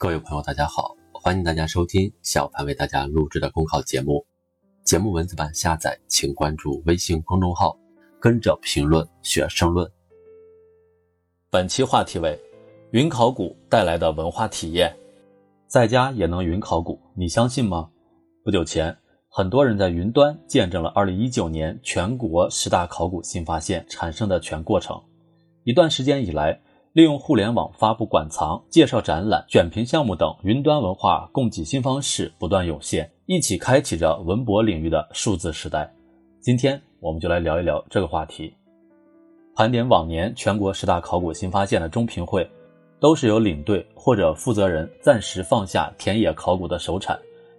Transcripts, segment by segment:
各位朋友，大家好，欢迎大家收听小凡为大家录制的公考节目。节目文字版下载，请关注微信公众号，跟着评论学申论。本期话题为云考古带来的文化体验，在家也能云考古，你相信吗？不久前，很多人在云端见证了2019年全国十大考古新发现产生的全过程。一段时间以来，利用互联网发布馆藏、介绍展览、选评项目等云端文化供给新方式不断涌现，一起开启着文博领域的数字时代。今天，我们就来聊一聊这个话题。盘点往年全国十大考古新发现的中评会，都是由领队或者负责人暂时放下田野考古的首产，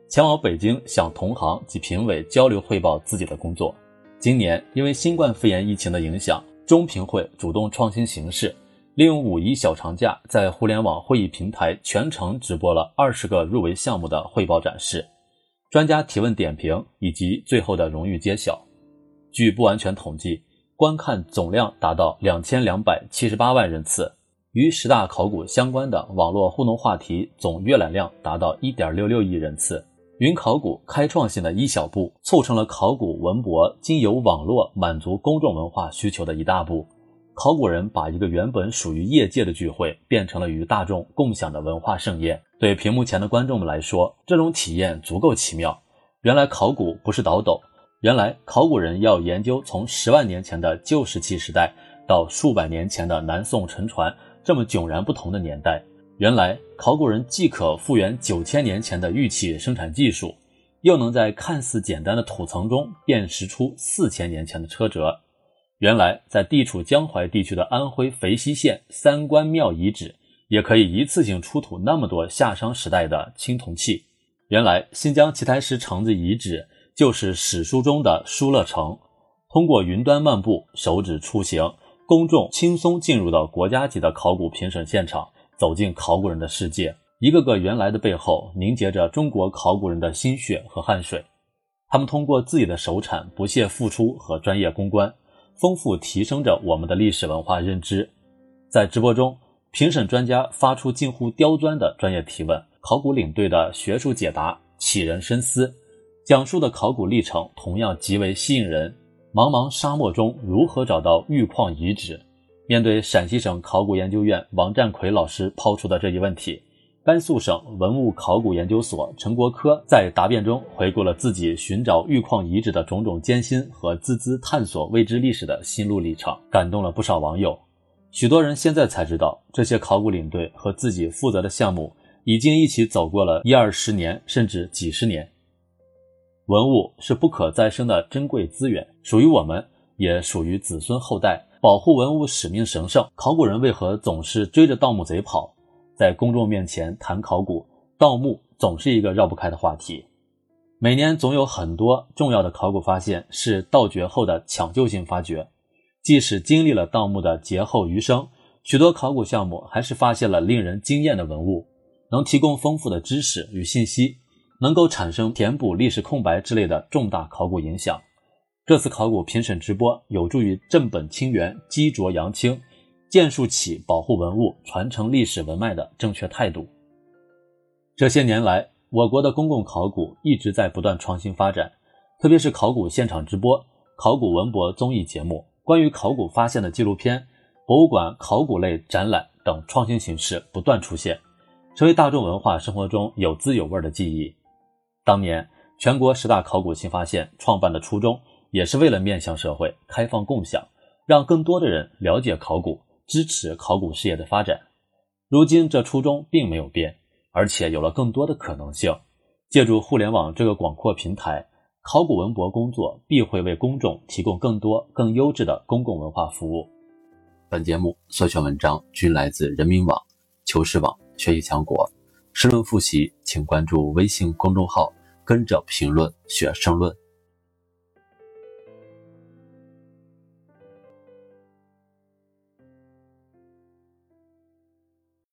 前往北京向同行及评委交流汇报自己的工作。今年因为新冠肺炎疫情的影响，中评会主动创新形式。利用五一小长假，在互联网会议平台全程直播了二十个入围项目的汇报展示、专家提问点评以及最后的荣誉揭晓。据不完全统计，观看总量达到两千两百七十八万人次，与十大考古相关的网络互动话题总阅览量达到一点六六亿人次。云考古开创性的一小步，促成了考古文博经由网络满足公众文化需求的一大步。考古人把一个原本属于业界的聚会变成了与大众共享的文化盛宴。对屏幕前的观众们来说，这种体验足够奇妙。原来考古不是倒斗，原来考古人要研究从十万年前的旧石器时代到数百年前的南宋沉船这么迥然不同的年代。原来考古人既可复原九千年前的玉器生产技术，又能在看似简单的土层中辨识出四千年前的车辙。原来，在地处江淮地区的安徽肥西县三官庙遗址，也可以一次性出土那么多夏商时代的青铜器。原来，新疆奇台石城子遗址就是史书中的疏勒城。通过云端漫步、手指出行，公众轻松进入到国家级的考古评审现场，走进考古人的世界。一个个原来的背后，凝结着中国考古人的心血和汗水。他们通过自己的手产、不懈付出和专业攻关。丰富提升着我们的历史文化认知。在直播中，评审专家发出近乎刁钻的专业提问，考古领队的学术解答启人深思，讲述的考古历程同样极为吸引人。茫茫沙漠中如何找到玉矿遗址？面对陕西省考古研究院王占奎老师抛出的这一问题。甘肃省文物考古研究所陈国科在答辩中回顾了自己寻找玉矿遗址的种种艰辛和孜孜探索未知历史的心路历程，感动了不少网友。许多人现在才知道，这些考古领队和自己负责的项目已经一起走过了一二十年，甚至几十年。文物是不可再生的珍贵资源，属于我们，也属于子孙后代。保护文物使命神圣，考古人为何总是追着盗墓贼跑？在公众面前谈考古，盗墓总是一个绕不开的话题。每年总有很多重要的考古发现是盗掘后的抢救性发掘，即使经历了盗墓的劫后余生，许多考古项目还是发现了令人惊艳的文物，能提供丰富的知识与信息，能够产生填补历史空白之类的重大考古影响。这次考古评审直播有助于正本清源、积浊扬清。建树起保护文物、传承历史文脉的正确态度。这些年来，我国的公共考古一直在不断创新发展，特别是考古现场直播、考古文博综艺节目、关于考古发现的纪录片、博物馆考古类展览等创新形式不断出现，成为大众文化生活中有滋有味的记忆。当年全国十大考古新发现创办的初衷，也是为了面向社会、开放共享，让更多的人了解考古。支持考古事业的发展，如今这初衷并没有变，而且有了更多的可能性。借助互联网这个广阔平台，考古文博工作必会为公众提供更多更优质的公共文化服务。本节目所选文章均来自人民网、求是网、学习强国。申论复习，请关注微信公众号“跟着评论学申论”。